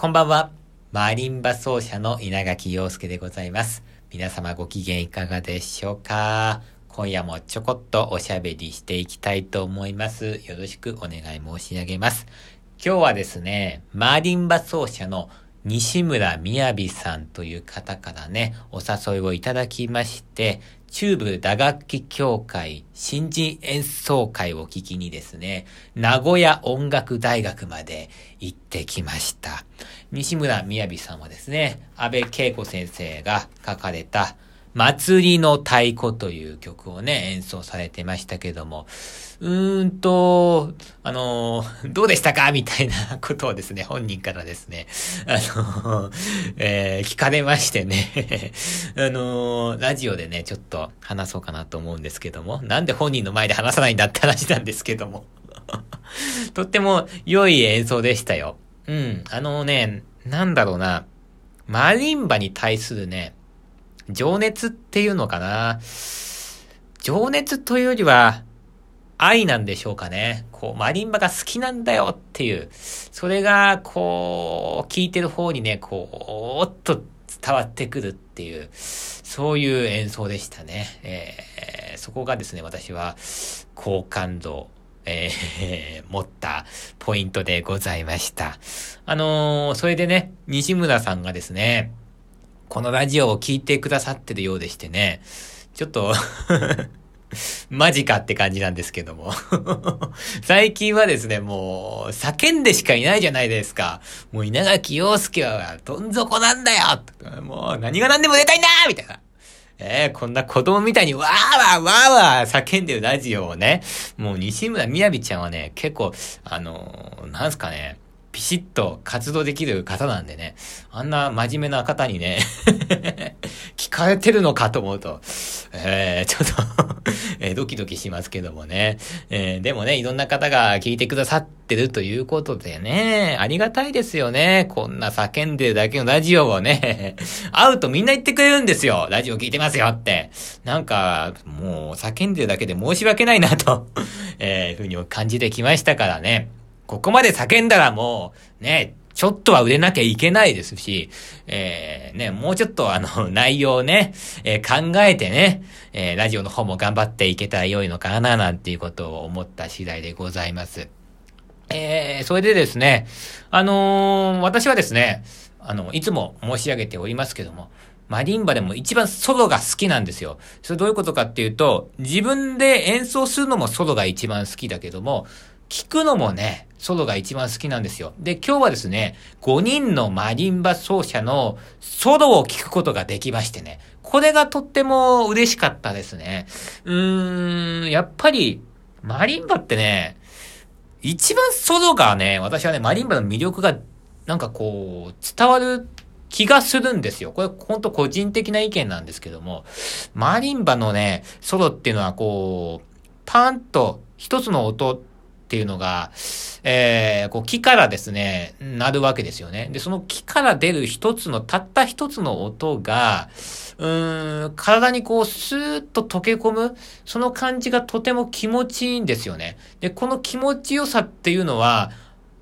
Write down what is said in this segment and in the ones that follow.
こんばんは。マリンバ奏者の稲垣陽介でございます。皆様ご機嫌いかがでしょうか？今夜もちょこっとおしゃべりしていきたいと思います。よろしくお願い申し上げます。今日はですね、マリンバ奏者の西村みやびさんという方からね、お誘いをいただきまして、中部打楽器協会新人演奏会を聞きにですね、名古屋音楽大学まで行ってきました。西村みやびさんはですね、安倍恵子先生が書かれた祭りの太鼓という曲をね、演奏されてましたけども、うーんと、あの、どうでしたか？みたいなことをですね、本人からですね、あの、えー聞かれましてね、あのラジオでね、ちょっと話そうかなと思うんですけども、なんで本人の前で話さないんだって話なんですけども。とっても良い演奏でしたよ。うん。あのね、なんだろうな。マリンバに対するね、情熱っていうのかな？情熱というよりは、愛なんでしょうかね。こう、マリンバが好きなんだよっていう。それが、こう、聞いてる方にね、こう、おっと伝わってくるっていう、そういう演奏でしたね。えーそこがですね、私は、好感度、えー 持ったポイントでございました。あのーそれでね、西村さんがですね、このラジオを聞いてくださってるようでしてね、ちょっと、マジかって感じなんですけども。最近はですね、もう、叫んでしかいないじゃないですか。もう稲垣陽介はどん底なんだよもう何が何でも出たいんだみたいな。えー、こんな子供みたいにわーわーわーわー叫んでるラジオをね、もう西村みやびちゃんはね、結構、あのーなんすかね、ピシッと活動できる方なんでね、あんな真面目な方にね、聞かれてるのかと思うと、えー、ちょっと えドキドキしますけどもね。えーでもね、いろんな方が聞いてくださってるということでね、ありがたいですよね。こんな叫んでるだけのラジオをね、会うとみんな言ってくれるんですよ。ラジオ聞いてますよって。なんか、もう叫んでるだけで申し訳ないなと、えー、ふうに感じてきましたからね。ここまで叫んだらもう、ね、ちょっとは売れなきゃいけないですし、えー、ね、もうちょっとあの、内容をね、えー考えてね、えーラジオの方も頑張っていけたら良いのかな、なんていうことを思った次第でございます。えー、それでですね、あのー私はですね、あの、いつも申し上げておりますけども、マリンバでも一番ソロが好きなんですよ。それどういうことかっていうと、自分で演奏するのもソロが一番好きだけども、聞くのもね、ソロが一番好きなんですよ。で、今日はですね、5人のマリンバ奏者のソロを聞くことができましてね、これがとっても嬉しかったですね。うーん、やっぱり、マリンバってね、一番ソロがね、私はね、マリンバの魅力が、なんかこう、伝わる気がするんですよ。これ、ほんと個人的な意見なんですけども、マリンバのね、ソロっていうのはこう、パーンと一つの音っていうのが、えー、こう木からですね、鳴るわけですよね。で、その木から出る一つの、たった一つの音が、うーん、体にこう、スーッと溶け込む、その感じがとても気持ちいいんですよね。で、この気持ちよさっていうのは、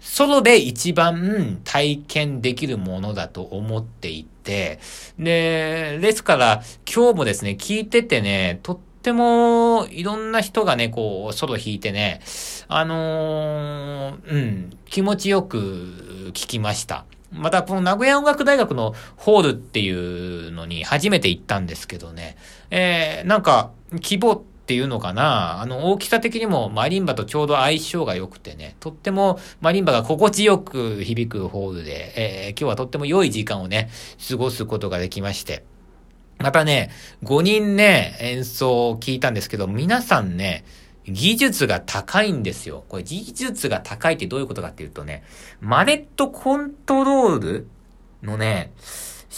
ソロで一番体験できるものだと思っていて、で、ですから今日もですね、聞いててね、とっってもいろんな人がね、こう、ソロ弾いてね、あのーうん、気持ちよく聞きました。また、この名古屋音楽大学のホールっていうのに初めて行ったんですけどね、えー、なんか、規模っていうのかな？あの、大きさ的にもマリンバとちょうど相性が良くてね、とってもマリンバが心地よく響くホールで、えー今日はとっても良い時間をね、過ごすことができまして。またね、5人ね、演奏を聞いたんですけど、皆さんね、技術が高いんですよ。これ技術が高いってどういうことかっていうとね、マネットコントロールのね、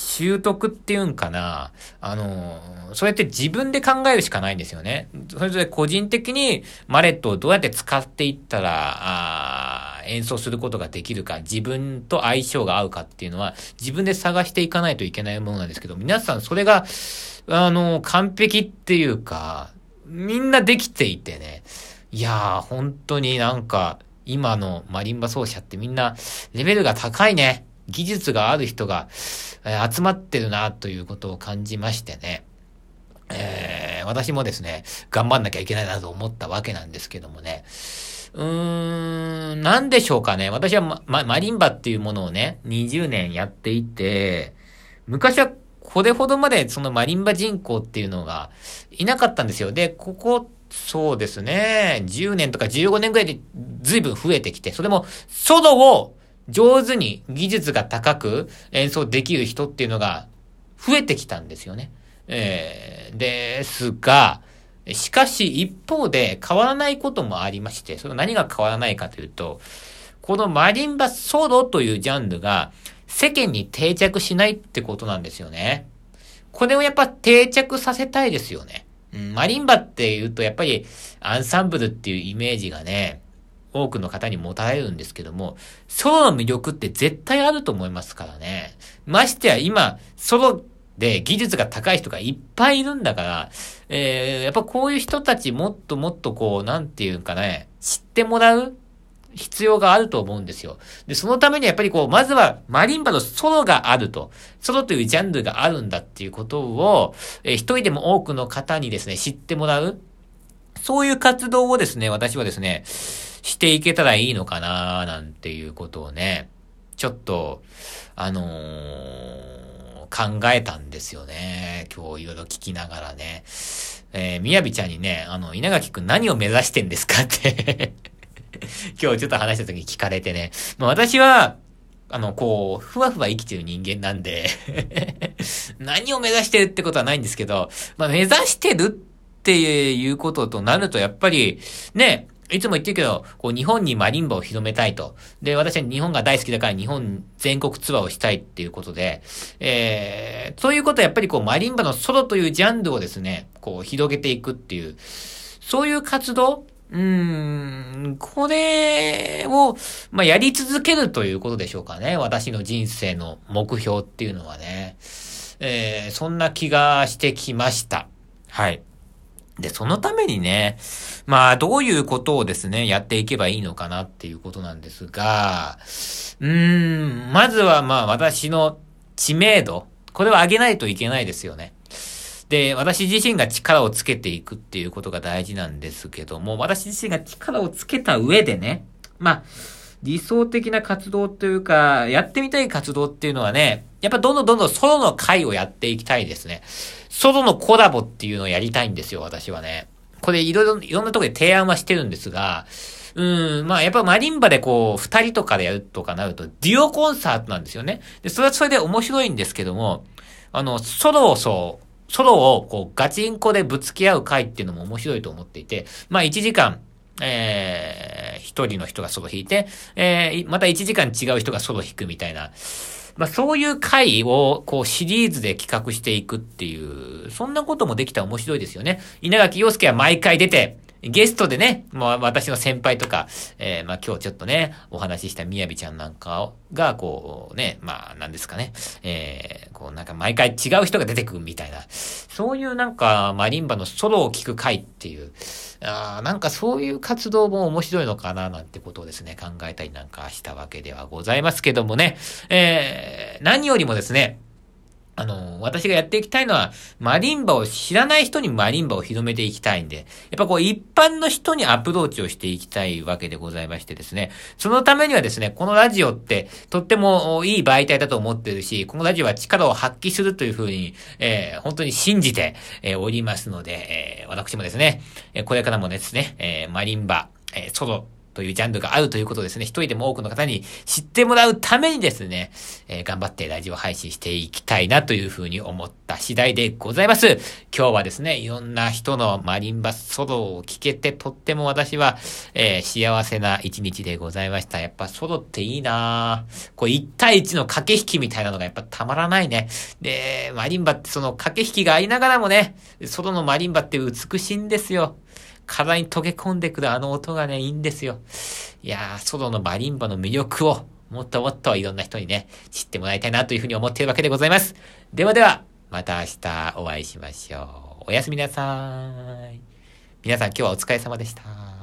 習得っていうんかな。あの、それって自分で考えるしかないんですよね。それぞれ個人的にマレットをどうやって使っていったら、あー演奏することができるか、自分と相性が合うかっていうのは自分で探していかないといけないものなんですけど、皆さんそれが、あの、完璧っていうか、みんなできていてね。いやー、本当になんか、今のマリンバ奏者ってみんな、レベルが高いね。技術がある人が、え、集まってるなということを感じましてね。えー、私もですね、頑張んなきゃいけないなと思ったわけなんですけどもね。うーん、なんでしょうかね。私はま、ま、マリンバっていうものをね、20年やっていて、昔はこれほどまでそのマリンバ人口っていうのがいなかったんですよ。で、ここ、そうですね、10年とか15年ぐらいで随分増えてきて、それもソロを上手に技術が高く演奏できる人っていうのが増えてきたんですよね。えー、ですが、しかし一方で変わらないこともありまして、それ何が変わらないかというと、このマリンバソロというジャンルが世間に定着しないってことなんですよね。これをやっぱ定着させたいですよね。うん、マリンバって言うとやっぱりアンサンブルっていうイメージがね、多くの方に持たれるんですけども、ソロの魅力って絶対あると思いますからね。ましてや今、ソロで技術が高い人がいっぱいいるんだから、えー、やっぱこういう人たちもっともっとこう、なんていうんかね、知ってもらう必要があると思うんですよ。で、そのためにやっぱりこう、まずはマリンバのソロがあると、ソロというジャンルがあるんだっていうことを、えー、一人でも多くの方にですね、知ってもらう。そういう活動をですね、私はですね、していけたらいいのかななんていうことをね、ちょっと、あのー考えたんですよね。今日いろいろ聞きながらね。えー、みやびちゃんにね、あの、稲垣くん何を目指してんですかって 今日ちょっと話した時に聞かれてね。まあ、私は、あの、こう、ふわふわ生きてる人間なんで 何を目指してるってことはないんですけど、まあ、目指してるっていうこととなると、やっぱり、ね、いつも言ってるけど、こう日本にマリンバを広めたいと。で、私は日本が大好きだから日本全国ツアーをしたいっていうことで、えー、そういうことはやっぱりこうマリンバのソロというジャンルをですね、こう広げていくっていう、そういう活動うーん、これを、まあ、やり続けるということでしょうかね。私の人生の目標っていうのはね。えー、そんな気がしてきました。はい。で、そのためにね、まあ、どういうことをですね、やっていけばいいのかなっていうことなんですが、うーん、まずはまあ、私の知名度、これを上げないといけないですよね。で、私自身が力をつけていくっていうことが大事なんですけども、私自身が力をつけた上でね、まあ、理想的な活動というか、やってみたい活動っていうのはね、やっぱどんどんどんどんソロの回をやっていきたいですね。ソロのコラボっていうのをやりたいんですよ、私はね。これいろいろ、いろんなとこで提案はしてるんですが、うん、まあやっぱマリンバでこう、二人とかでやるとかなると、デュオコンサートなんですよね。で、それはそれで面白いんですけども、あの、ソロをそう、ソロをこう、ガチンコでぶつけ合う回っていうのも面白いと思っていて、まあ1時間、えー、一人の人がソロ弾いて、えー、また一時間違う人がソロ弾くみたいな、まあそういう回をこうシリーズで企画していくっていう、そんなこともできたら面白いですよね。稲垣陽介は毎回出て、ゲストでね、まあ私の先輩とか、えー、まあ今日ちょっとね、お話ししたみやびちゃんなんかが、こうね、まあなんですかね、えー、こうなんか毎回違う人が出てくるみたいな、そういうなんかマリンバのソロを聞く回っていう、あなんかそういう活動も面白いのかななんてことをですね、考えたりなんかしたわけではございますけどもね、えー、何よりもですね、あの、私がやっていきたいのは、マリンバを知らない人にマリンバを広めていきたいんで、やっぱこう一般の人にアプローチをしていきたいわけでございましてですね、そのためにはですね、このラジオってとってもいい媒体だと思ってるし、このラジオは力を発揮するというふうに、えー、本当に信じて、えー、おりますので、えー、私もですね、これからもですね、えー、マリンバ、えー、ソロ、というジャンルがあるということですね、一人でも多くの方に知ってもらうためにですね、えー、頑張ってラジオ配信していきたいなというふうに思った次第でございます。今日はですね、いろんな人のマリンバソロを聞けてとっても私は、えー、幸せな一日でございました。やっぱソロっていいなこう1対1の駆け引きみたいなのがやっぱたまらないね。で、マリンバってその駆け引きがありながらもね、ソロのマリンバって美しいんですよ。体に溶け込んでくるあの音がね、いいんですよ。いやー、ソロのマリンバの魅力を、もっともっといろんな人にね、知ってもらいたいなというふうに思っているわけでございます。ではでは、また明日お会いしましょう。おやすみなさい。皆さん今日はお疲れ様でした。